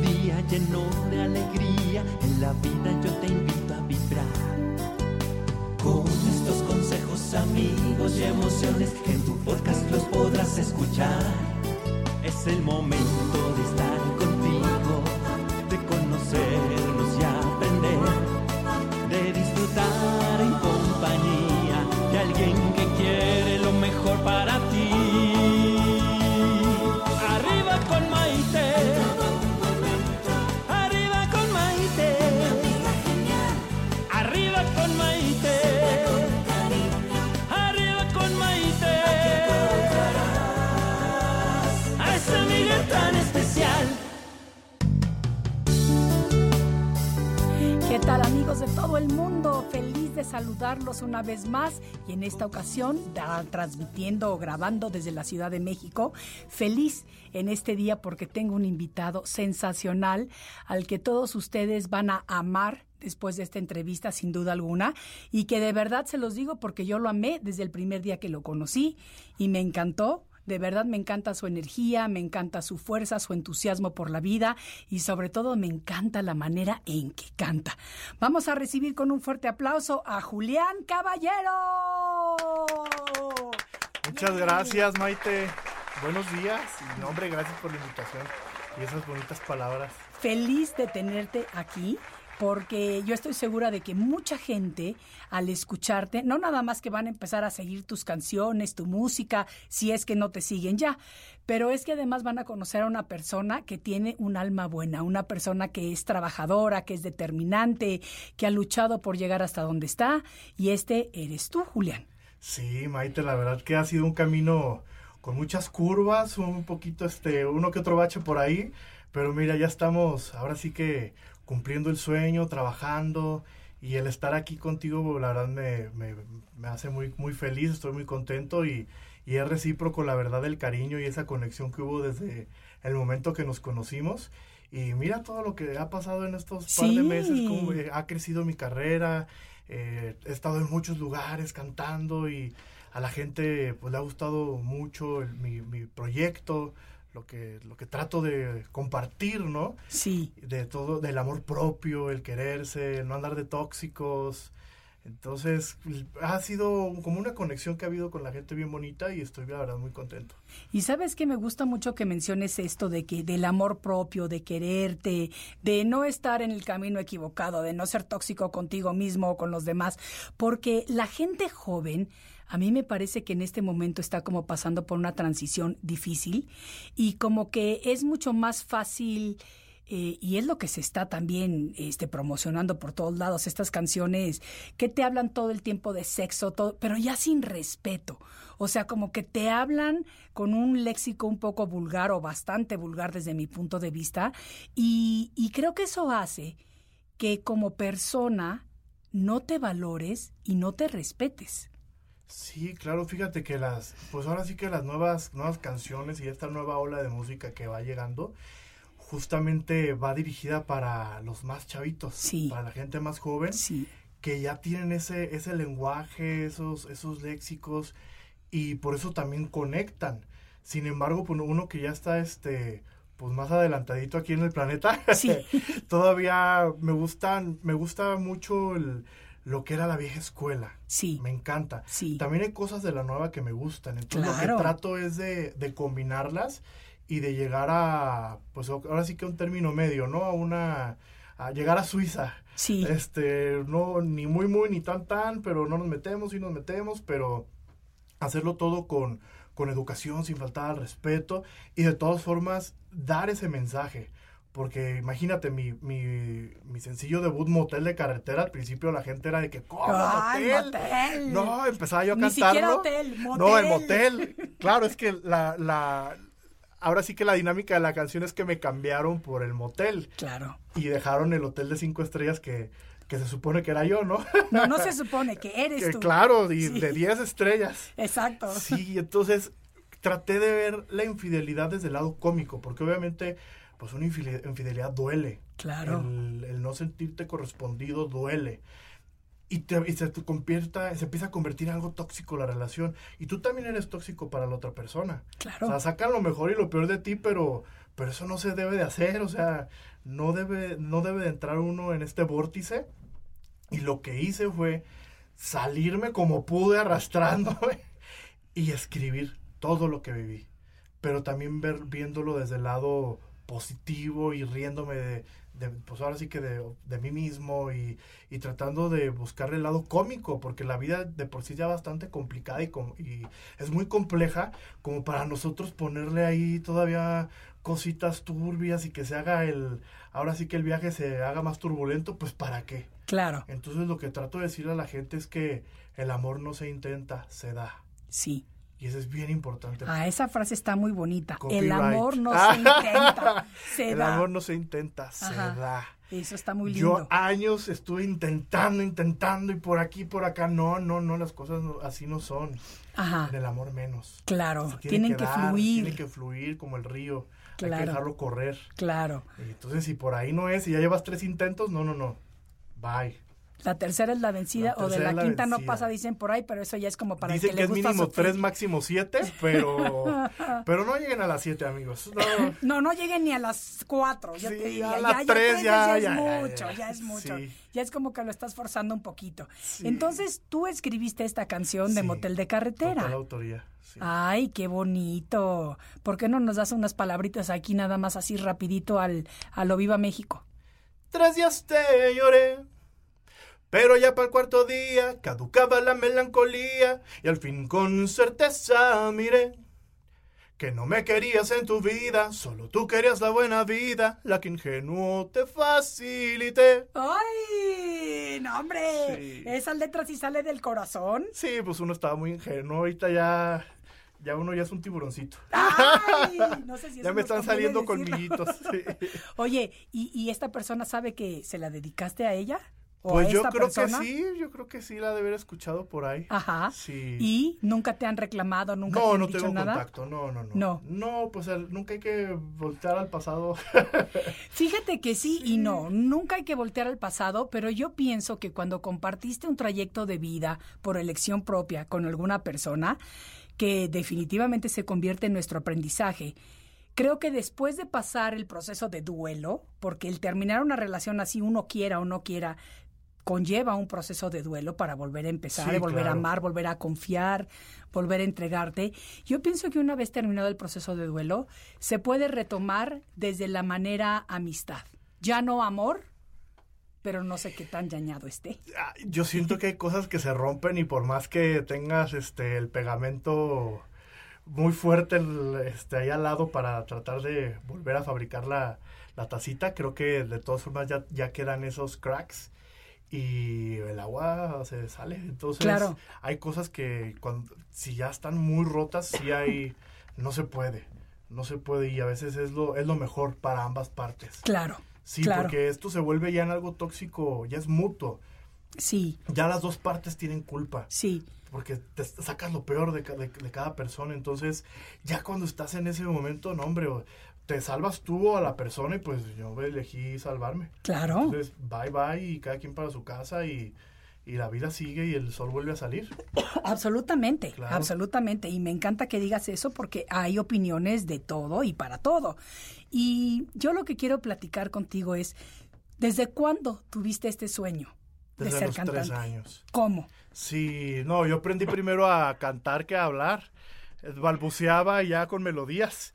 día lleno de alegría, en la vida yo te invito a vibrar. Con estos consejos, amigos y emociones, en tu podcast los podrás escuchar. Es el momento de estar el mundo? Feliz de saludarlos una vez más y en esta ocasión transmitiendo o grabando desde la Ciudad de México. Feliz en este día porque tengo un invitado sensacional al que todos ustedes van a amar después de esta entrevista sin duda alguna y que de verdad se los digo porque yo lo amé desde el primer día que lo conocí y me encantó de verdad me encanta su energía, me encanta su fuerza, su entusiasmo por la vida y sobre todo me encanta la manera en que canta. Vamos a recibir con un fuerte aplauso a Julián Caballero. Muchas gracias, Maite. Buenos días. Y hombre, gracias por la invitación y esas bonitas palabras. Feliz de tenerte aquí porque yo estoy segura de que mucha gente al escucharte, no nada más que van a empezar a seguir tus canciones, tu música, si es que no te siguen ya, pero es que además van a conocer a una persona que tiene un alma buena, una persona que es trabajadora, que es determinante, que ha luchado por llegar hasta donde está, y este eres tú, Julián. Sí, Maite, la verdad que ha sido un camino con muchas curvas, un poquito, este, uno que otro bache por ahí, pero mira, ya estamos, ahora sí que cumpliendo el sueño, trabajando, y el estar aquí contigo, la verdad, me, me, me hace muy, muy feliz, estoy muy contento y, y es recíproco, la verdad, el cariño y esa conexión que hubo desde el momento que nos conocimos. Y mira todo lo que ha pasado en estos par de Sí. meses, cómo ha crecido mi carrera, eh, he estado en muchos lugares cantando y a la gente pues le ha gustado mucho el- mi, mi proyecto, lo que, lo que trato de compartir, ¿no? Sí. De todo, del amor propio, el quererse, el no andar de tóxicos. Entonces, ha sido como una conexión que ha habido con la gente bien bonita y estoy la verdad muy contento. Y sabes que me gusta mucho que menciones esto de que del amor propio, de quererte, de no estar en el camino equivocado, de no ser tóxico contigo mismo o con los demás, porque la gente joven a mí me parece que en este momento está como pasando por una transición difícil y como que es mucho más fácil eh, y es lo que se está también este, promocionando por todos lados, estas canciones que te hablan todo el tiempo de sexo, pero ya sin respeto. O sea, como que te hablan con un léxico un poco vulgar o bastante vulgar desde mi punto de vista. Y, y creo que eso hace que como persona no te valores y no te respetes. Sí, claro, fíjate que las, pues ahora sí que las nuevas, nuevas canciones y esta nueva ola de música que va llegando, justamente va dirigida para los más chavitos, Sí. para la gente más joven, Sí. que ya tienen ese, ese lenguaje, esos, esos léxicos, y por eso también conectan. Sin embargo, pues uno que ya está este pues más adelantadito aquí en el planeta, Sí. todavía me gustan, me gusta mucho el- lo que era la vieja escuela. Sí. Me encanta. Sí. También hay cosas de la nueva que me gustan. Entonces lo Claro. que trato es de, de combinarlas y de llegar a, pues ahora sí que un término medio, ¿no? A una, a llegar a Suiza. Sí. Este, no, ni muy, muy, ni tan, tan, pero no nos metemos y nos metemos, pero hacerlo todo con, con educación, sin faltar al respeto y de todas formas dar ese mensaje. Porque imagínate, mi, mi, mi sencillo debut motel de carretera, al principio la gente era de que, ¿cómo ¡Ay, motel? motel! No, empezaba yo a Ni cantarlo. siquiera hotel, No, el motel. motel. Claro, es que la, la, ahora sí que la dinámica de la canción es que me cambiaron por el motel Claro. y dejaron el hotel de cinco estrellas que, que se supone que era yo, ¿no? No, no se supone que eres Que tú. claro, y Sí. de 10 estrellas. Exacto. Sí, entonces traté de ver la infidelidad desde el lado cómico, porque obviamente pues una infide- infidelidad duele. Claro. El, el no sentirte correspondido duele. Y, te- y se te convierta, se empieza a convertir en algo tóxico la relación. Y tú también eres tóxico para la otra persona. Claro. O sea, sacan lo mejor y lo peor de ti, pero, pero eso no se debe de hacer. O sea, no debe, no debe de entrar uno en este vórtice. Y lo que hice fue salirme como pude arrastrándome y escribir todo lo que viví. Pero también ver, viéndolo desde el lado positivo y riéndome de, de, pues ahora sí que de, de mí mismo y, y tratando de buscar el lado cómico, porque la vida de por sí ya bastante complicada y, com- y es muy compleja como para nosotros ponerle ahí todavía cositas turbias y que se haga el, ahora sí que el viaje se haga más turbulento, pues para qué. Claro. Entonces lo que trato de decirle a la gente es que el amor no se intenta, se da. Sí. Y eso es bien importante. Ah, esa frase está muy bonita. Copyright. El amor no se intenta, se el da. amor no se intenta, se da. Eso está muy lindo. Yo años estuve intentando, intentando y por aquí, por acá. No, no, no, las cosas no- así no son. Ajá. En el amor menos. Claro. Tienen que, dar, fluir. Tiene que fluir como el río. Hay Claro. que dejarlo correr. Claro. Y entonces, si por ahí no es, y ya llevas tres intentos, no, no, no. Bye. La tercera es la vencida La o de la es la quinta no pasa, dicen por ahí, pero eso ya es como para el Dicen que, que, le es gusta mínimo sufrir. tres, máximo siete, pero, pero no lleguen a las siete, amigos. No, No, no lleguen ni a las cuatro. Sí, te diría, a ya, las ya tres, ya, ya, es ya, ya, mucho, ya. ya es mucho. Sí. Ya es como que lo estás forzando un poquito. Entonces, tú escribiste esta canción de. Motel de Carretera. Autoría. sí. Ay, qué bonito. ¿Por qué no nos das unas palabritas aquí nada más así rapidito al, a lo Viva México? Tres días te lloré, pero ya para el cuarto día caducaba la melancolía y al fin con certeza miré que no me querías en tu vida, solo tú querías la buena vida, la que ingenuo te facilité. ¡Ay! ¡No, hombre! Sí. Esa letra sí sale del corazón. Sí, pues uno estaba muy ingenuo, ahorita ya, ya uno ya es un tiburoncito. ¡Ay! No sé si ya me están saliendo colmillitos. sí. Oye, ¿y, y esta persona sabe que se la dedicaste a ella? ¿O Pues a yo creo persona? que sí, yo creo que sí la de haber escuchado por ahí. Ajá. Sí. ¿Y nunca te han reclamado, nunca te No, han no dicho tengo nada? contacto, no, no, no. No. No, pues el- nunca hay que voltear al pasado. Fíjate que sí, y no, nunca hay que voltear al pasado, pero yo pienso que cuando compartiste un trayecto de vida por elección propia con alguna persona, que definitivamente se convierte en nuestro aprendizaje, creo que después de pasar el proceso de duelo, porque el terminar una relación así uno quiera o no quiera, conlleva un proceso de duelo para volver a empezar, Sí, volver a amar, volver a confiar, volver a entregarte. Yo pienso que una vez terminado el proceso de duelo, se puede retomar desde la manera amistad. Ya no amor, pero no sé qué tan dañado esté. Ah, Yo siento que hay cosas que se rompen y por más que tengas este el pegamento muy fuerte el- este ahí al lado para tratar de volver a fabricar la, la tacita, creo que de todas formas ya, ya quedan esos cracks y el agua se sale. Entonces Claro. hay cosas que cuando si ya están muy rotas, sí hay no se puede. No se puede y a veces es lo es lo mejor para ambas partes. Claro. Sí, claro. porque esto se vuelve ya en algo tóxico, ya es mutuo. Sí, Ya las dos partes tienen culpa, sí. porque te sacas lo peor de, de- de cada persona. Entonces, ya cuando estás en ese momento, no, hombre, te salvas tú o a la persona y pues yo elegí salvarme. Claro. Entonces, bye bye y cada quien para su casa y, y la vida sigue y el sol vuelve a salir. Absolutamente, Claro. absolutamente. Y me encanta que digas eso porque hay opiniones de todo y para todo. Y yo lo que quiero platicar contigo es, ¿desde cuándo tuviste este sueño de Desde ser los cantante. tres años. ¿Cómo? Sí, no, yo aprendí primero a cantar que a hablar. Balbuceaba ya con melodías.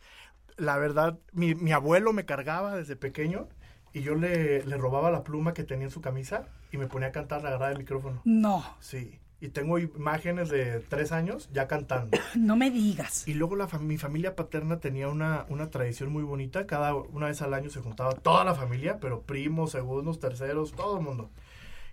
La verdad, mi, mi abuelo me cargaba desde pequeño y yo le, le robaba la pluma que tenía en su camisa y me ponía a cantar, le agarraba el micrófono. No, Sí, y tengo imágenes de tres años ya cantando. no me digas. Y luego la mi familia paterna tenía una, una tradición muy bonita. Cada una vez al año se juntaba toda la familia, pero primos, segundos, terceros, todo el mundo.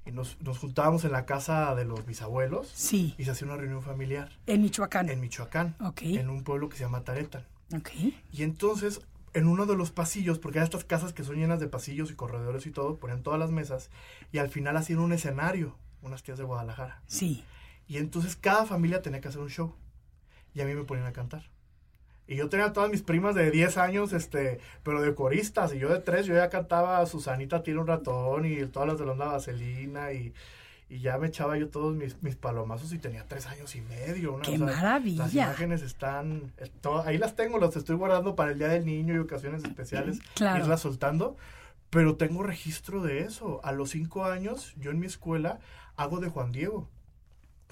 Y nos, nos juntábamos en la casa de los bisabuelos Sí, y se hacía una reunión familiar en Michoacán. en Michoacán, Ok. en un pueblo que se llama Taretan. Ok. Y entonces, en uno de los pasillos, porque hay estas casas que son llenas de pasillos y corredores y todo, ponían todas las mesas y al final hacían un escenario, unas tías de Guadalajara. Sí. Y entonces cada familia tenía que hacer un show. Y a mí me ponían a cantar. Y yo tenía todas mis primas de 10 años, este, pero de coristas. Y yo de 3, yo ya cantaba Susanita tiene un ratón y todas las de la onda vaselina. Y, y ya me echaba yo todos mis, mis palomazos y tenía 3 años y medio. ¡Qué o sea, maravilla! Las imágenes están, eh, ahí las tengo, las estoy guardando para el Día del Niño y ocasiones especiales. Claro. Irlas soltando. Pero tengo registro de eso. A los 5 años, yo en mi escuela hago de Juan Diego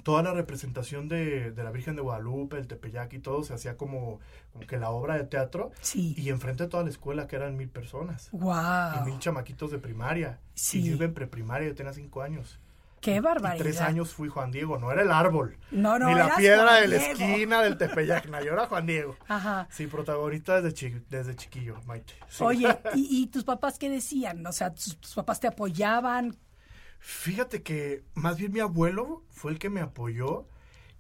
toda la representación de, de la Virgen de Guadalupe, el Tepeyac y todo, se hacía como, como que la obra de teatro. Sí. Y enfrente de toda la escuela, que eran mil personas. Y Wow. mil chamaquitos de primaria. Sí. Y yo iba en preprimaria, yo tenía cinco años. Qué Y barbaridad. tres años fui Juan Diego, no era el árbol. No, no, Ni la piedra Juan de la Diego. esquina del Tepeyac, no, yo era Juan Diego. Ajá. Sí, protagonista desde, chi- desde chiquillo, Maite. Sí. Oye, ¿y, y tus papás qué decían? O sea, ¿tus, tus papás te apoyaban? Fíjate que más bien mi abuelo fue el que me apoyó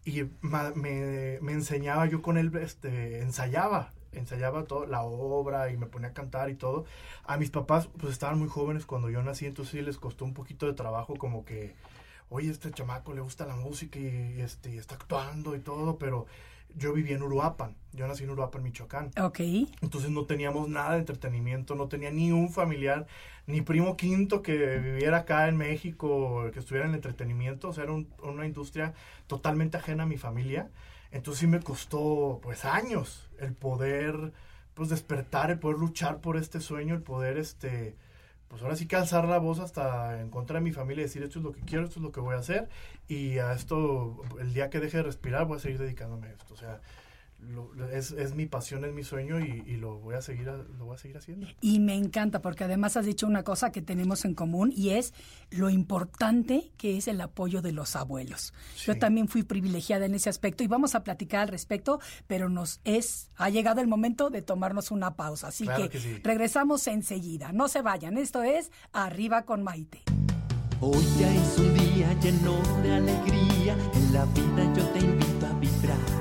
y me, me enseñaba, yo con él este, ensayaba, ensayaba toda la obra y me ponía a cantar y todo. A mis papás pues estaban muy jóvenes cuando yo nací, entonces sí les costó un poquito de trabajo como que, oye, este chamaco le gusta la música y este, y está actuando y todo, pero yo vivía en Uruapan, yo nací en Uruapan, Michoacán. Ok. Entonces no teníamos nada de entretenimiento, no tenía ni un familiar, ni primo quinto que viviera acá en México, que estuviera en el entretenimiento, o sea, era un- una industria totalmente ajena a mi familia. Entonces sí me costó pues años el poder pues despertar, el poder luchar por este sueño, el poder este pues ahora sí que alzar la voz hasta en contra de mi familia y decir esto es lo que quiero, esto es lo que voy a hacer y a esto el día que deje de respirar voy a seguir dedicándome a esto, o sea, lo- es, es mi pasión, es mi sueño y, y lo voy a seguir lo voy a seguir haciendo. Y me encanta porque además has dicho una cosa que tenemos en común y es lo importante que es el apoyo de los abuelos. Yo también fui privilegiada en ese aspecto y vamos a platicar al respecto, pero nos es ha llegado el momento de tomarnos una pausa, así Claro que, que sí. regresamos enseguida. No se vayan, esto es Arriba con Maite. Hoy ya es un día lleno de alegría, en la vida yo te invito a vibrar.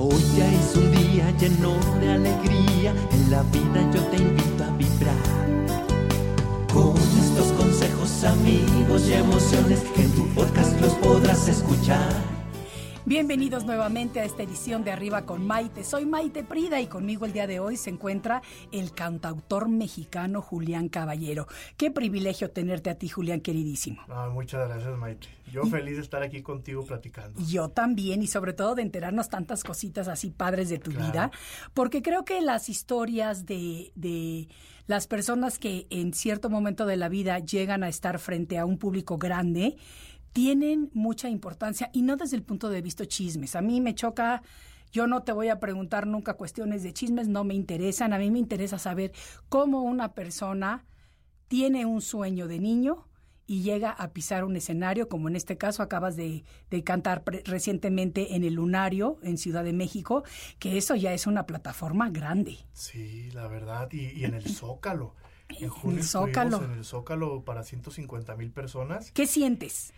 Hoy ya es un día lleno de alegría, en la vida yo te invito a vibrar. Con estos consejos, amigos y emociones en tu podcast los podrás escuchar. Bienvenidos nuevamente a esta edición de Arriba con Maite. Soy Maite Prida y conmigo el día de hoy se encuentra el cantautor mexicano Julián Caballero. Qué privilegio tenerte a ti, Julián, queridísimo. No, muchas gracias, Maite. Yo feliz de estar aquí contigo platicando. Yo también, y sobre todo de enterarnos tantas cositas así padres de tu Claro. vida, porque creo que las historias de, de las personas que en cierto momento de la vida llegan a estar frente a un público grande, tienen mucha importancia y no desde el punto de vista chismes. A mí me choca, yo no te voy a preguntar nunca cuestiones de chismes, no me interesan, a mí me interesa saber cómo una persona tiene un sueño de niño y llega a pisar un escenario, como en este caso acabas de, de cantar pre- recientemente en el Lunario, en Ciudad de México, que eso ya es una plataforma grande. Sí, la verdad, y, y en el Zócalo. En el junio estuvimos Zócalo. en el Zócalo para 150 mil personas. ¿Qué sientes?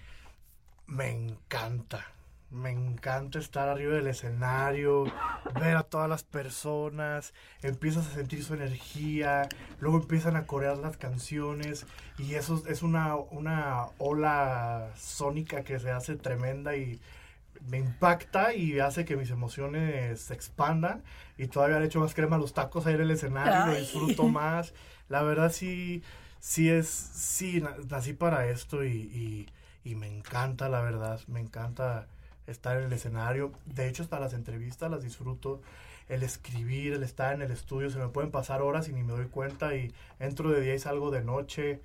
Me encanta. Me encanta estar arriba del escenario, ver a todas las personas, empiezas a sentir su energía, luego empiezan a corear las canciones y eso es una, una ola sónica que se hace tremenda y me impacta y hace que mis emociones se expandan y todavía le echo más crema a los tacos ahí en el escenario, lo disfruto más. La verdad sí, sí es, sí, na- nací para esto y, y, y me encanta, la verdad, me encanta estar en el escenario. De hecho, hasta las entrevistas las disfruto. El escribir, el estar en el estudio, se me pueden pasar horas y ni me doy cuenta y entro de día y salgo de noche.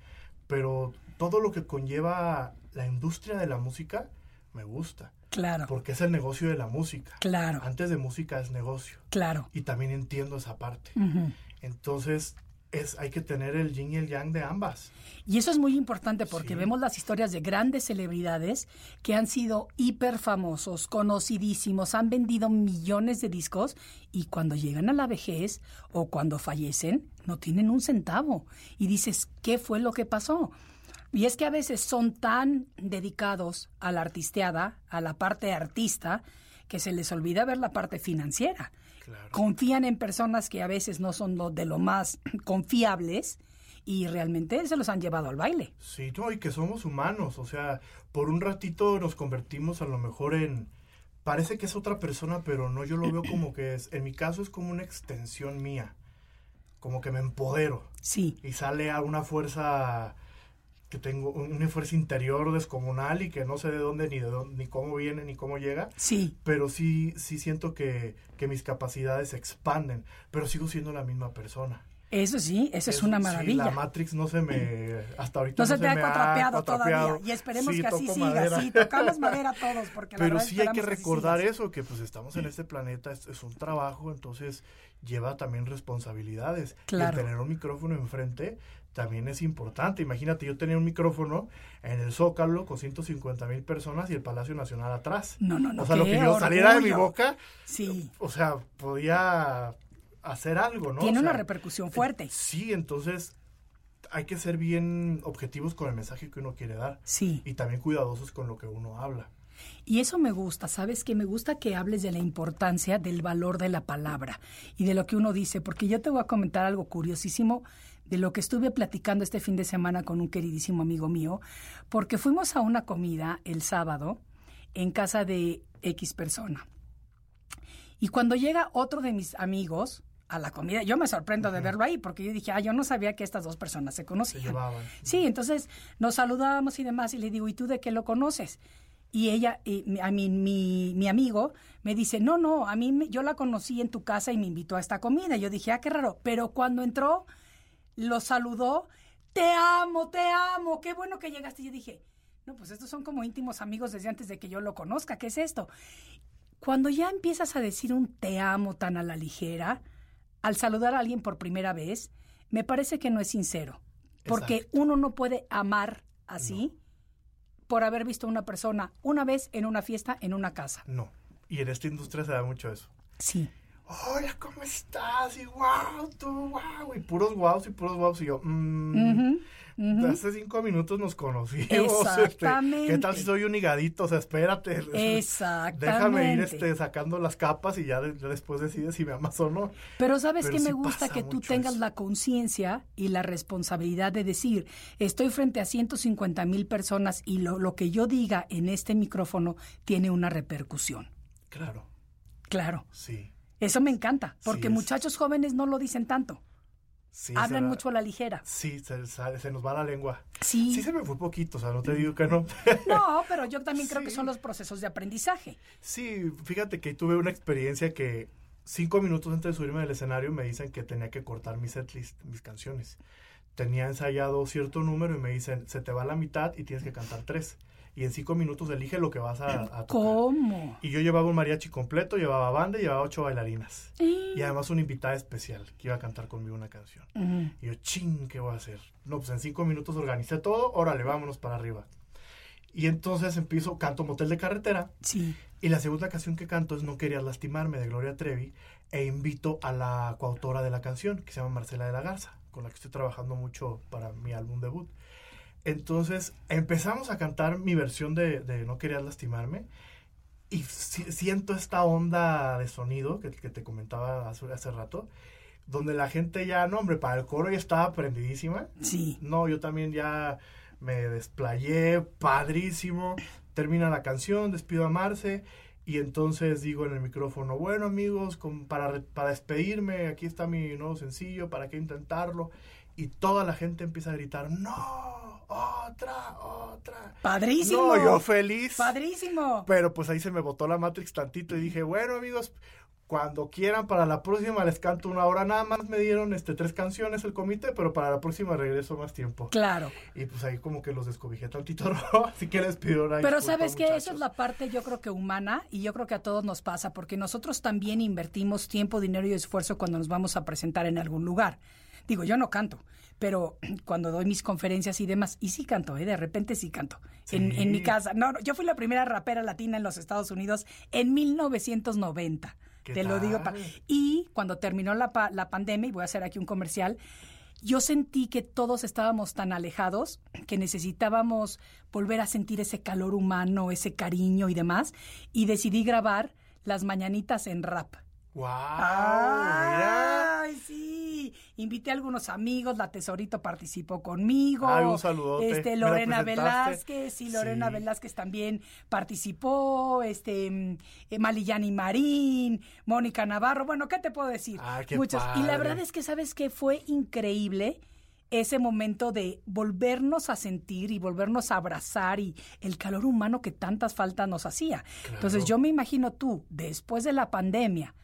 Pero todo lo que conlleva la industria de la música me gusta. Claro, Porque es el negocio de la música. claro, Antes de música es negocio. claro. Y también entiendo esa parte. Entonces, es, hay que tener el yin y el yang de ambas. Y eso es muy importante porque Sí. vemos las historias de grandes celebridades que han sido hiper famosos, conocidísimos, han vendido millones de discos y cuando llegan a la vejez o cuando fallecen no tienen un centavo. Y dices, ¿qué fue lo que pasó? Y es que a veces son tan dedicados a la artisteada, a la parte artista, que se les olvida ver la parte financiera. Claro. Confían en personas que a veces no son lo- de lo más confiables y realmente se los han llevado al baile. Sí, no, y que somos humanos, o sea, por un ratito nos convertimos a lo mejor en... Parece que es otra persona, pero no, yo lo veo como que es, en mi caso es como una extensión mía, como que me empodero Sí, y sale a una fuerza que tengo, una fuerza interior descomunal y que no sé de dónde ni de dónde, ni cómo viene ni cómo llega, sí, pero sí, sí siento que, que mis capacidades se expanden, pero sigo siendo la misma persona. eso sí, eso es una sí, maravilla. la Matrix no se me. Hasta ahorita no se te ha cuatrapeado todavía y esperemos Sí, que así siga. madera. Sí, tocamos madera todos porque la Pero sí hay que recordar eso, que pues estamos en este planeta, es, es un trabajo, entonces lleva también responsabilidades. Claro. el tener un micrófono enfrente también es importante. Imagínate, yo tenía un micrófono en el Zócalo con 150 mil personas y el Palacio Nacional atrás. No, no, no, O sea, lo que yo saliera de mi boca, Sí, o sea, podía hacer algo, ¿no? tiene O una repercusión fuerte. Sí, entonces hay que ser bien objetivos con el mensaje que uno quiere dar Sí. y también cuidadosos con lo que uno habla. Y eso me gusta, ¿sabes? Que me gusta que hables de la importancia del valor de la palabra y de lo que uno dice, porque yo te voy a comentar algo curiosísimo de lo que estuve platicando este fin de semana con un queridísimo amigo mío, porque fuimos a una comida el sábado en casa de X persona. Y cuando llega otro de mis amigos a la comida, yo me sorprendo de verlo ahí, porque yo dije, ah, yo no sabía que estas dos personas se Se conocían. llevaban. Sí, entonces nos saludábamos y demás y le digo, ¿y tú de qué lo conoces? Y ella, y mi- a mí, mi, mi amigo, me dice, no, no, a mí yo la conocí en tu casa y me invitó a esta comida. Yo dije, ah, qué raro. Pero cuando entró, lo saludó, te amo, te amo, qué bueno que llegaste. Y yo dije, no, pues estos son como íntimos amigos desde antes de que yo lo conozca, ¿qué es esto? Cuando ya empiezas a decir un te amo tan a la ligera, al saludar a alguien por primera vez, me parece que no es sincero. Porque Exacto. uno no puede amar así por haber visto a una persona una vez en una fiesta en una casa. No. Y en esta industria se da mucho eso. Sí. Hola, ¿cómo estás? Y wow, tú, wow. Y puros wows y puros wows. Y yo, mmm, Ujú, hace cinco minutos nos conocimos. Exactamente. Este, ¿Qué tal si soy un higadito? O sea, espérate. Exactamente. Déjame ir este, sacando las capas y ya, de- ya después decides si me amas o no. Pero sabes Pero que me gusta que tú tengas eso. la conciencia y la responsabilidad de decir, estoy frente a 150 mil personas y lo, lo que yo diga en este micrófono tiene una repercusión. Claro, Claro, sí. Eso me encanta, porque muchachos jóvenes no lo dicen tanto, sí hablan mucho a la ligera. Sí, se, se- se nos va la lengua. Sí. Sí se me fue poquito, o sea, no te digo que no. No, pero yo también creo que son los procesos de aprendizaje. Sí, fíjate que tuve una experiencia que cinco minutos antes de subirme del escenario me dicen que tenía que cortar mi setlist, mis canciones. Tenía ensayado cierto número y me dicen, se te va la mitad y tienes que cantar tres. Y en cinco minutos elige lo que vas a, a tocar. ¿Cómo? Y yo llevaba un mariachi completo, llevaba banda y llevaba ocho bailarinas. Y además una invitada especial que iba a cantar conmigo una canción. Y yo, ching, ¿qué voy a hacer? No, pues en cinco minutos organicé todo, órale, vámonos para arriba. Y entonces empiezo, canto Motel de Carretera. Sí. Y la segunda canción que canto es No querías lastimarme de Gloria Trevi. E invito a la coautora de la canción, que se llama Marcela de la Garza, con la que estoy trabajando mucho para mi álbum debut. Entonces empezamos a cantar mi versión de, de No querías lastimarme. y si- siento esta onda de sonido que, que te comentaba hace, hace rato, donde la gente ya, no hombre, para el coro ya estaba prendidísima. Sí. No, yo también ya me desplayé, padrísimo. Termina la canción, despido a Marce. Y entonces digo en el micrófono, bueno amigos, con- para, para despedirme, aquí está mi nuevo sencillo, ¿para qué intentarlo? Y toda la gente empieza a gritar, no, otra, otra. Padrísimo. No, yo feliz. Padrísimo. Pero pues ahí se me botó la Matrix tantito y dije, bueno amigos, cuando quieran para la próxima les canto una hora nada más. Me dieron este tres canciones el comité, pero para la próxima regreso más tiempo. Claro. Y pues ahí como que los descobijé tantito, ¿no? Así que les pido una Pero disculpa, sabes que eso es la parte yo creo que humana y yo creo que a todos nos pasa porque nosotros también invertimos tiempo, dinero y esfuerzo cuando nos vamos a presentar en algún lugar. Digo, yo no canto, pero cuando doy mis conferencias y demás, y sí canto, ¿eh? de repente sí canto. En, en mi casa. No, no, yo fui la primera rapera latina en los Estados Unidos en 1990. ¿Qué Te lo digo. y cuando terminó la, pa- la pandemia, y voy a hacer aquí un comercial, yo sentí que todos estábamos tan alejados que necesitábamos volver a sentir ese calor humano, ese cariño y demás, y decidí grabar las mañanitas en rap. ¡Wow! Mira. ¡Ay, sí! Invité a algunos amigos, la Tesorito participó conmigo. Ay, un saludote. Este, ¿Me la Lorena? Velázquez, sí, Lorena Sí. Velázquez también participó, este, mm, Malillani Marín, Mónica Navarro, bueno, ¿qué te puedo decir? Ay, qué Muchos. Y la verdad es que, ¿sabes qué? Fue increíble ese momento de volvernos a sentir y volvernos a abrazar y el calor humano que tantas faltas nos hacía. Entonces yo me imagino tú, después de la pandemia,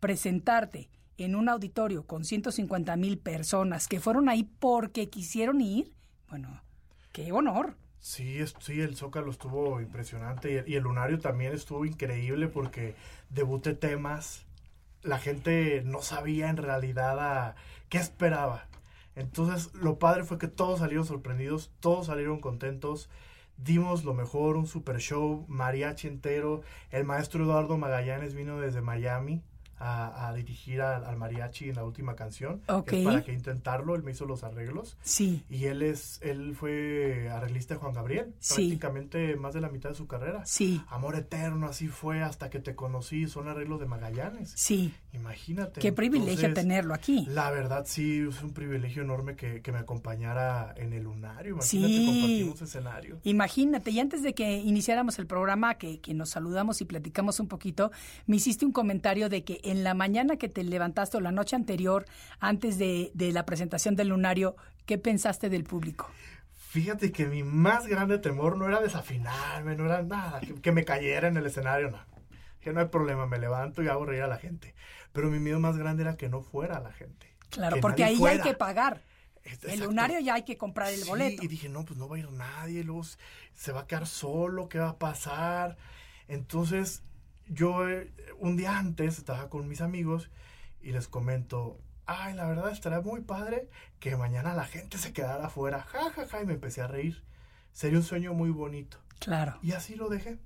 presentarte en un auditorio con 150 mil personas que fueron ahí porque quisieron ir, bueno, qué honor. Sí, es- sí, el Zócalo estuvo impresionante y el, Lunario también estuvo increíble porque debuté temas. La gente no sabía en realidad a qué esperaba. Entonces, lo padre fue que todos salieron sorprendidos, todos salieron contentos. Dimos lo mejor, un super show, mariachi entero. El maestro Eduardo Magallanes vino desde Miami a, a dirigir al, al mariachi en la última canción. que Ok. es para que intentarlo, él me hizo los arreglos. Sí, Y él es, él fue arreglista de Juan Gabriel, Sí. prácticamente más de la mitad de su carrera. sí, Amor eterno, así fue hasta que te conocí, son arreglos de Magallanes. sí. Imagínate. Qué privilegio Entonces, tenerlo aquí. La verdad sí, es un privilegio enorme que, que me acompañara en el lunario. Imagínate, Sí. compartimos escenario. Imagínate, y antes de que iniciáramos el programa, que, que nos saludamos y platicamos un poquito, me hiciste un comentario de que en la mañana que te levantaste o la noche anterior, antes de, de la presentación del lunario, ¿qué pensaste del público? Fíjate que mi más grande temor no era desafinarme, no era nada, que, que me cayera en el escenario, no. Que no hay problema, me levanto y hago reír a la gente. Pero mi miedo más grande era que no fuera la gente. Claro, que porque ahí ya hay fuera. que pagar. El lunario ya hay que comprar el Sí, boleto. Y dije, no, pues no va a ir nadie, luego se va a quedar solo, ¿qué va a pasar? Entonces, yo eh, un día antes estaba con mis amigos y les comento, ay, la verdad estaría muy padre que mañana la gente se quedara afuera, ja, ja, ja, y me empecé a reír. Sería un sueño muy bonito. Claro. Y así lo dejé.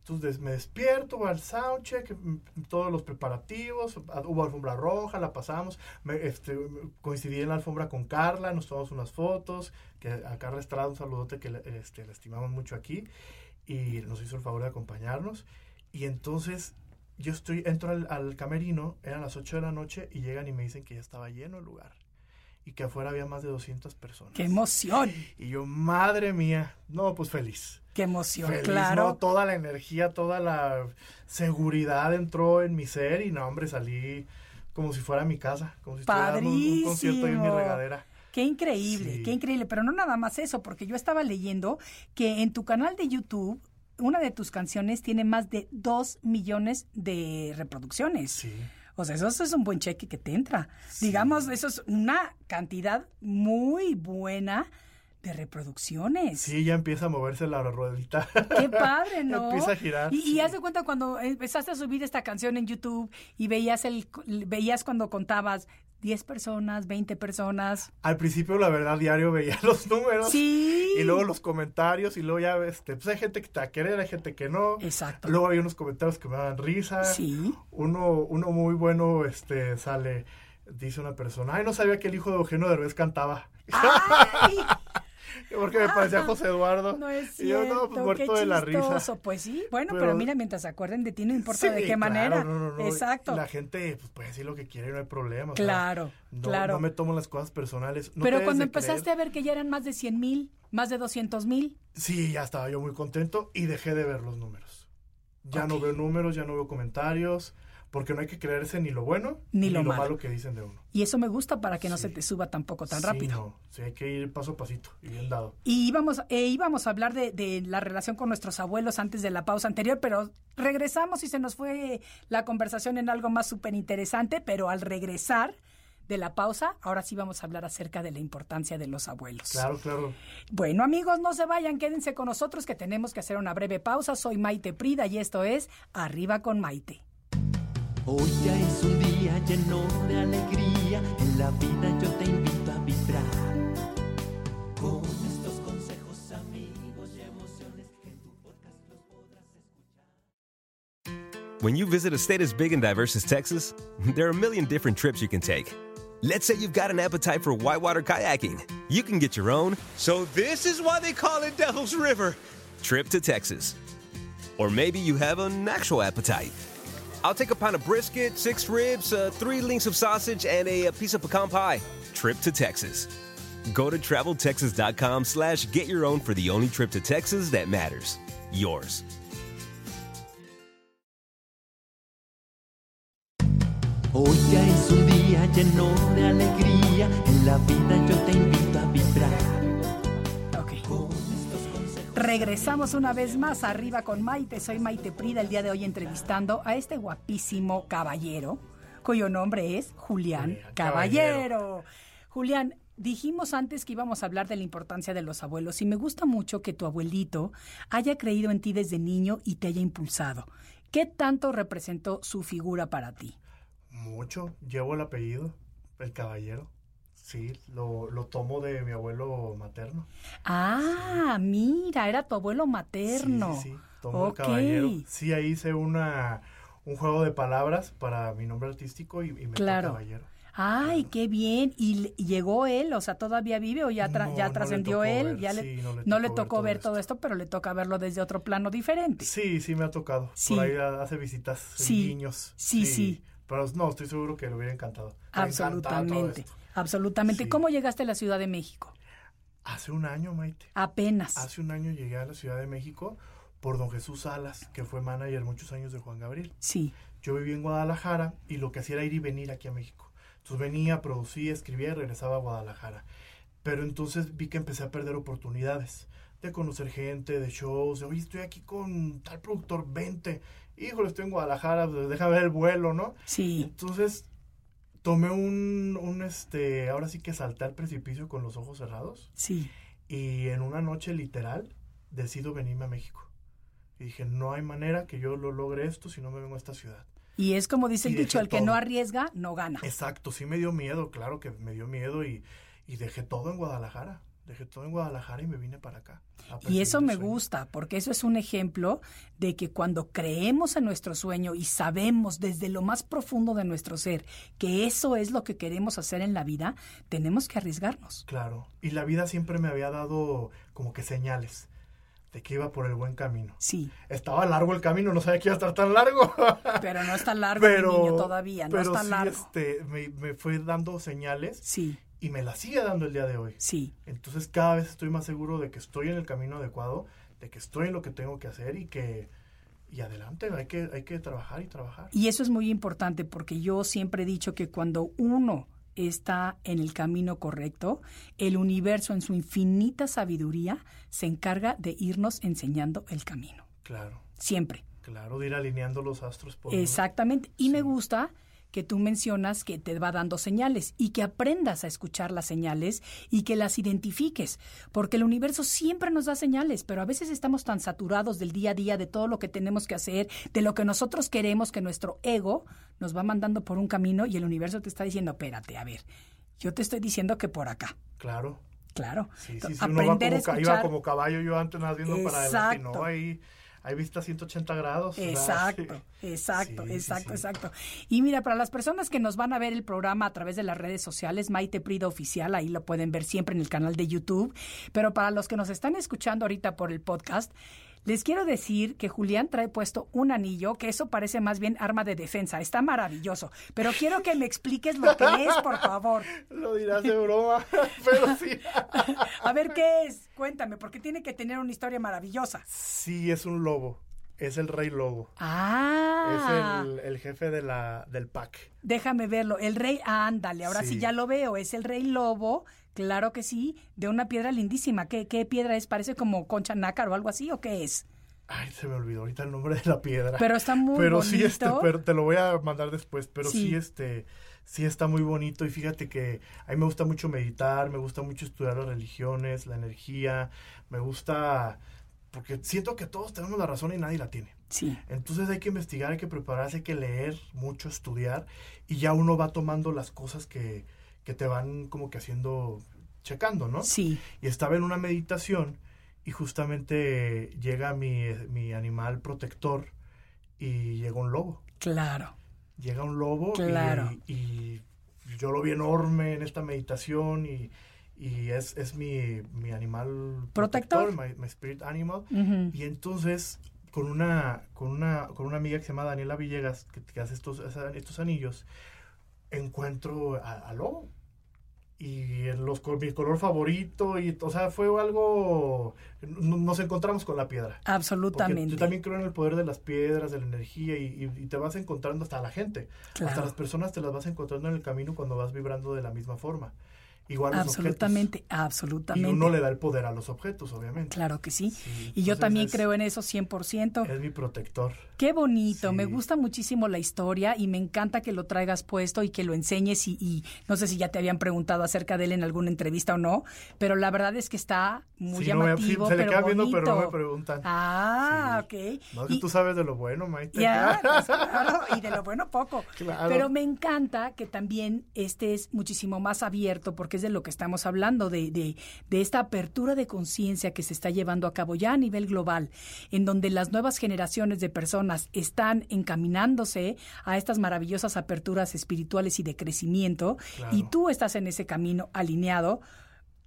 Entonces me despierto, voy al soundcheck, mm, todos los preparativos, ah, hubo alfombra roja, la pasamos, me, este, coincidí en la alfombra con Carla, nos tomamos unas fotos, que a Carla Estrada un saludote que le, este, la estimamos mucho aquí, y nos hizo el favor de acompañarnos. Y entonces yo estoy, entro al, al camerino, eran las 8 de la noche, y llegan y me dicen que ya estaba lleno el lugar, y que afuera había más de 200 personas. ¡Qué emoción! Y yo, madre mía, no, pues feliz. ¡Qué emoción! Feliz, claro. ¿no? Toda la energía, toda la seguridad entró en mi ser y no, hombre, salí como si fuera mi casa, como si estuviera dando un, un concierto ahí en mi regadera. Qué increíble, Sí. qué increíble. Pero no nada más eso, porque yo estaba leyendo que en tu canal de YouTube, una de tus canciones tiene más de dos millones de reproducciones. Sí. O sea, eso, eso es un buen cheque que te entra. Digamos, eso es una cantidad muy buena de reproducciones. Sí, ya empieza a moverse la ruedita. Qué padre, ¿no? Empieza a girar, Y, y sí. haz de cuenta cuando empezaste a subir esta canción en YouTube y veías el veías cuando contabas 10 personas, 20 personas. Al principio, la verdad, diario veía los números. Sí. Y luego los comentarios, y luego ya, este, pues hay gente que te va a querer, hay gente que no. Exacto. Luego hay unos comentarios que me dan risa. Sí. Uno, uno muy bueno, este, sale, dice una persona, ay, no sabía que el hijo de Eugenio Derbez cantaba. ¡Ay! Porque que me parecía José Eduardo. No es Y yo, cierto, no, pues, muerto qué de la risa. Pues sí, bueno, pero, Pero- mira, mientras se acuerden de ti, no importa Sí, de qué claro, manera. no, no, no. Exacto. La gente pues, puede decir lo que quiere, no hay problema. o sea, Claro, no, claro. No me tomo las cosas personales. Pero cuando empezaste creer. a ver que ya eran más de 100 mil, más de 200 mil, Sí, ya estaba yo muy contento y dejé de ver los números. Ya no veo números, ya no veo comentarios, porque no hay que creerse ni lo bueno Ni lo malo. que dicen de uno. y eso me gusta para que no Sí. se te suba tampoco tan Sí, rápido. no, sí, hay que ir paso a pasito y bien dado. Y íbamos, eh, íbamos a hablar de, de la relación con nuestros abuelos antes de la pausa anterior, pero regresamos y se nos fue la conversación en algo más súper interesante, pero al regresar de la pausa, ahora sí vamos a hablar acerca de la importancia de los abuelos. Claro, claro. Bueno, amigos, no se vayan, quédense con nosotros que tenemos que hacer una breve pausa. Soy Maite Prida y esto es Arriba con Maite. Hoy ya es un día lleno de alegría, en la vida yo te invito a vibrar. Con estos consejos, amigos y emociones que en tu podcast los podrás escuchar. When you visit a state as big and diverse as Texas, there are a million different trips you can take. Let's say you've got an appetite for whitewater kayaking. You can get your own, So this is why they call it Devil's River. trip to Texas. Or maybe you have an actual appetite. I'll take a pound of brisket, six ribs, uh, three links of sausage, and a, a piece of pecan pie. Trip to Texas. Go to traveltexas.com slash get your own for the only trip to Texas that matters. Yours. Hoy ya es un día lleno de alegría, en la vida yo te invito Regresamos una vez más arriba con Maite. Soy Maite Prida, el día de hoy entrevistando a este guapísimo caballero, cuyo nombre es Julián Julián Caballero. Julián, dijimos antes que íbamos a hablar de la importancia de los abuelos y me gusta mucho que tu abuelito haya creído en ti desde niño y te haya impulsado. ¿Qué tanto representó su figura para ti? Mucho. Llevo el apellido, el caballero. Sí, lo, lo tomo de mi abuelo materno. Ah, mira, era tu abuelo materno. Sí, sí, sí, tomo el caballero. Sí, ahí hice una, un juego de palabras para mi nombre artístico y, y me Claro. caballero. Ay, qué bien. ¿Y le- y llegó él? O sea, ¿todavía vive o ya, tra- No, ya no trascendió él? ver, ya le, sí, no le no le tocó ver todo ver todo esto. pero le toca verlo desde otro plano diferente. Sí, sí me ha tocado. Sí. Por ahí hace visitas, Sí, niños. sí, sí. Pero no, estoy seguro que le hubiera encantado. Ha encantado Absolutamente. Sí. ¿Cómo llegaste a la Ciudad de México? Hace un año, Maite. Apenas. Hace un año llegué a la Ciudad de México por don Jesús Salas, que fue manager muchos años de Juan Gabriel. Sí. Yo viví en Guadalajara y lo que hacía era ir y venir aquí a México. Entonces venía, producía, escribía y regresaba a Guadalajara. Pero entonces vi que empecé a perder oportunidades de conocer gente, de shows, de, oye, estoy aquí con tal productor, vente. Híjole, estoy en Guadalajara, pues, déjame ver el vuelo, ¿no? Sí. Entonces tomé un, un, este, ahora sí que salté al precipicio con los ojos cerrados Sí. y en una noche literal decido venirme a México. Y dije, no hay manera que yo lo logre esto si no me vengo a esta ciudad. Y es como dice Y el dicho, el que no arriesga, no gana. Exacto, sí me dio miedo, claro que me dio miedo y, y dejé todo en Guadalajara. Dejé todo en Guadalajara y me vine para acá. Y eso me sueño. gusta, porque eso es un ejemplo de que cuando creemos en nuestro sueño y sabemos desde lo más profundo de nuestro ser que eso es lo que queremos hacer en la vida, tenemos que arriesgarnos. Claro, y la vida siempre me había dado como que señales de que iba por el buen camino. Sí, Estaba largo el camino, no sabía que iba a estar tan largo. pero no está largo mi pero niño todavía, no pero está sí, largo. este, me, me fue dando señales Sí, y me las sigue dando el día de hoy. sí. Entonces cada vez estoy más seguro de que estoy en el camino adecuado, de que estoy en lo que tengo que hacer y que y adelante, hay que, hay que trabajar y trabajar. Y eso es muy importante porque yo siempre he dicho que cuando uno está en el camino correcto, el universo en su infinita sabiduría se encarga de irnos enseñando el camino. Claro, Siempre. claro, de ir alineando los astros por uno. Exactamente. Y me gusta que tú mencionas que te va dando señales y que aprendas a escuchar las señales y que las identifiques, porque el universo siempre nos da señales, pero a veces estamos tan saturados del día a día, de todo lo que tenemos que hacer, de lo que nosotros queremos, que nuestro ego nos va mandando por un camino y el universo te está diciendo, espérate, a ver, yo te estoy diciendo que por acá. Claro. Claro. Sí, sí, sí, uno va aprender a como, escuchar. iba como caballo yo antes nada viendo para adelante no, ahí, hay vista 180 grados. Exacto, exacto, exacto, exacto. Y mira, para las personas que nos van a ver el programa a través de las redes sociales, Maite Prida Oficial, ahí lo pueden ver siempre en el canal de YouTube, pero para los que nos están escuchando ahorita por el podcast, les quiero decir que Julián trae puesto un anillo, que eso parece más bien arma de defensa. Está maravilloso. Pero quiero que me expliques lo que es, por favor. Lo dirás de broma, pero sí. A ver, ¿qué es? Cuéntame, porque tiene que tener una historia maravillosa. Sí, es un lobo. Es el rey lobo. Ah. Es el, jefe de la, del pack. Déjame verlo. El rey, ándale, ahora sí. ya lo veo. Es el rey lobo Claro que sí, de una piedra lindísima. ¿Qué, qué piedra es? ¿Parece como concha nácar o algo así o qué es? Ay, se me olvidó ahorita el nombre de la piedra. Pero está muy pero bonito. sí, este, pero te lo voy a mandar después. Pero sí. este, sí está muy bonito. Y fíjate que a mí me gusta mucho meditar, me gusta mucho estudiar las religiones, la energía, me gusta porque siento que todos tenemos la razón y nadie la tiene. Sí. Entonces hay que investigar, hay que prepararse, hay que leer mucho, estudiar y ya uno va tomando las cosas que, que te van como que haciendo, checando, ¿no? Sí. Y estaba en una meditación y justamente llega mi, mi animal protector y llega un lobo. Claro. Llega un lobo claro. y, yo lo vi enorme en esta meditación y, y es, es mi, mi, animal protector, mi, spirit animal. Y entonces con una, con una, con una amiga que se llama Daniela Villegas, que, que hace estos, estos anillos, encuentro al lobo. Y los, mi color favorito y o sea fue algo nos encontramos con la piedra. Absolutamente yo también creo en el poder de las piedras de la energía y, te vas encontrando hasta la gente. Hasta las personas te las vas encontrando en el camino cuando vas vibrando de la misma forma Igual absolutamente, absolutamente. Y uno le da el poder a los objetos, obviamente. Claro que sí. y yo también creo en eso 100%. Es mi protector. Qué bonito, me gusta muchísimo la historia y me encanta que lo traigas puesto y que lo enseñes y, y, no sé si ya te habían preguntado acerca de él en alguna entrevista o no, pero la verdad es que está muy llamativo, no me, se pero le queda bonito. viendo, pero no me preguntan. Ah, ok. No, si tú sabes de lo bueno, Maite. Ya, pues, claro, y de lo bueno poco. Claro. Pero me encanta que también este es muchísimo más abierto porque es de lo que estamos hablando, de, de, de esta apertura de conciencia que se está llevando a cabo ya a nivel global, en donde las nuevas generaciones de personas están encaminándose a estas maravillosas aperturas espirituales y de crecimiento, Claro. y tú estás en ese camino alineado.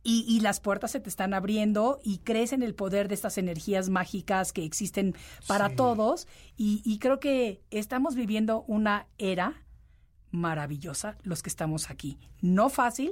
Y, y las puertas se te están abriendo y crees en el poder de estas energías mágicas que existen para Sí. todos. Y, y creo que estamos viviendo una era maravillosa los que estamos aquí. No fácil,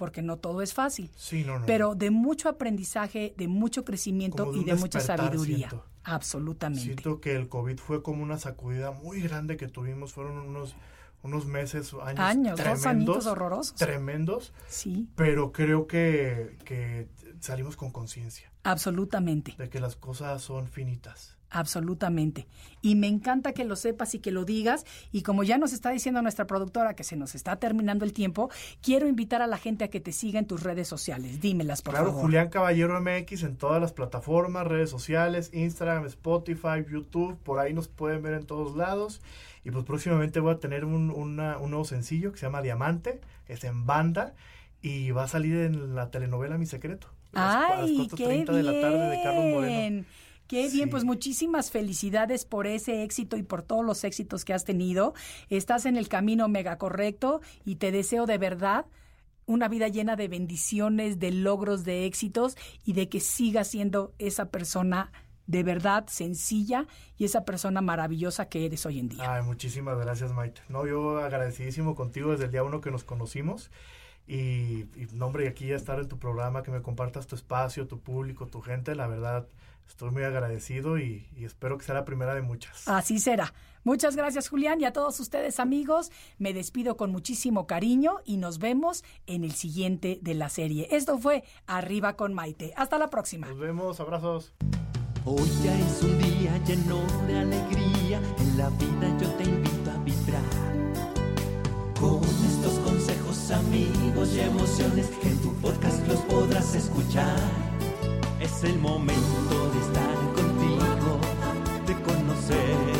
porque no todo es fácil, Sí, no, no. pero de mucho aprendizaje, de mucho crecimiento de y de mucha sabiduría. siento. Absolutamente. Siento que el COVID fue como una sacudida muy grande que tuvimos. Fueron unos, unos meses, años, Años, dos añitos horrorosos. Tremendos. Sí, Pero creo que, que salimos con conciencia absolutamente. de que las cosas son finitas. Absolutamente. Y me encanta que lo sepas y que lo digas. Y como ya nos está diciendo nuestra productora que se nos está terminando el tiempo, quiero invitar a la gente a que te siga en tus redes sociales. Dímelas, por Claro, favor. Julián Caballero MX en todas las plataformas, redes sociales, Instagram, Spotify, YouTube, por ahí nos pueden ver en todos lados. Y pues próximamente voy a tener un, una- un nuevo sencillo que se llama Diamante, es en banda y va a salir en la telenovela Mi Secreto. las- a las ¡Ay, qué 4:30 de la tarde de Carlos Moreno. Qué Sí. bien, pues muchísimas felicidades por ese éxito y por todos los éxitos que has tenido. Estás en el camino mega correcto y te deseo de verdad una vida llena de bendiciones, de logros, de éxitos y de que sigas siendo esa persona de verdad sencilla y esa persona maravillosa que eres hoy en día. Ay, muchísimas gracias, Maite. No, yo agradecidísimo contigo desde el día uno que nos conocimos. Y, y no, hombre, aquí ya estar en tu programa, que me compartas tu espacio, tu público, tu gente, la verdad, estoy muy agradecido y, y espero que sea la primera de muchas. Así será. Muchas gracias, Julián, y a todos ustedes, amigos. Me despido con muchísimo cariño y nos vemos en el siguiente de la serie. Esto fue Arriba con Maite. Hasta la próxima. Nos vemos, abrazos. Hoy ya es un día lleno de alegría, en la vida yo te invito a vibrar. Con estos consejos, amigos y emociones que en tu podcast los podrás escuchar. Es el momento de estar contigo, de conocernos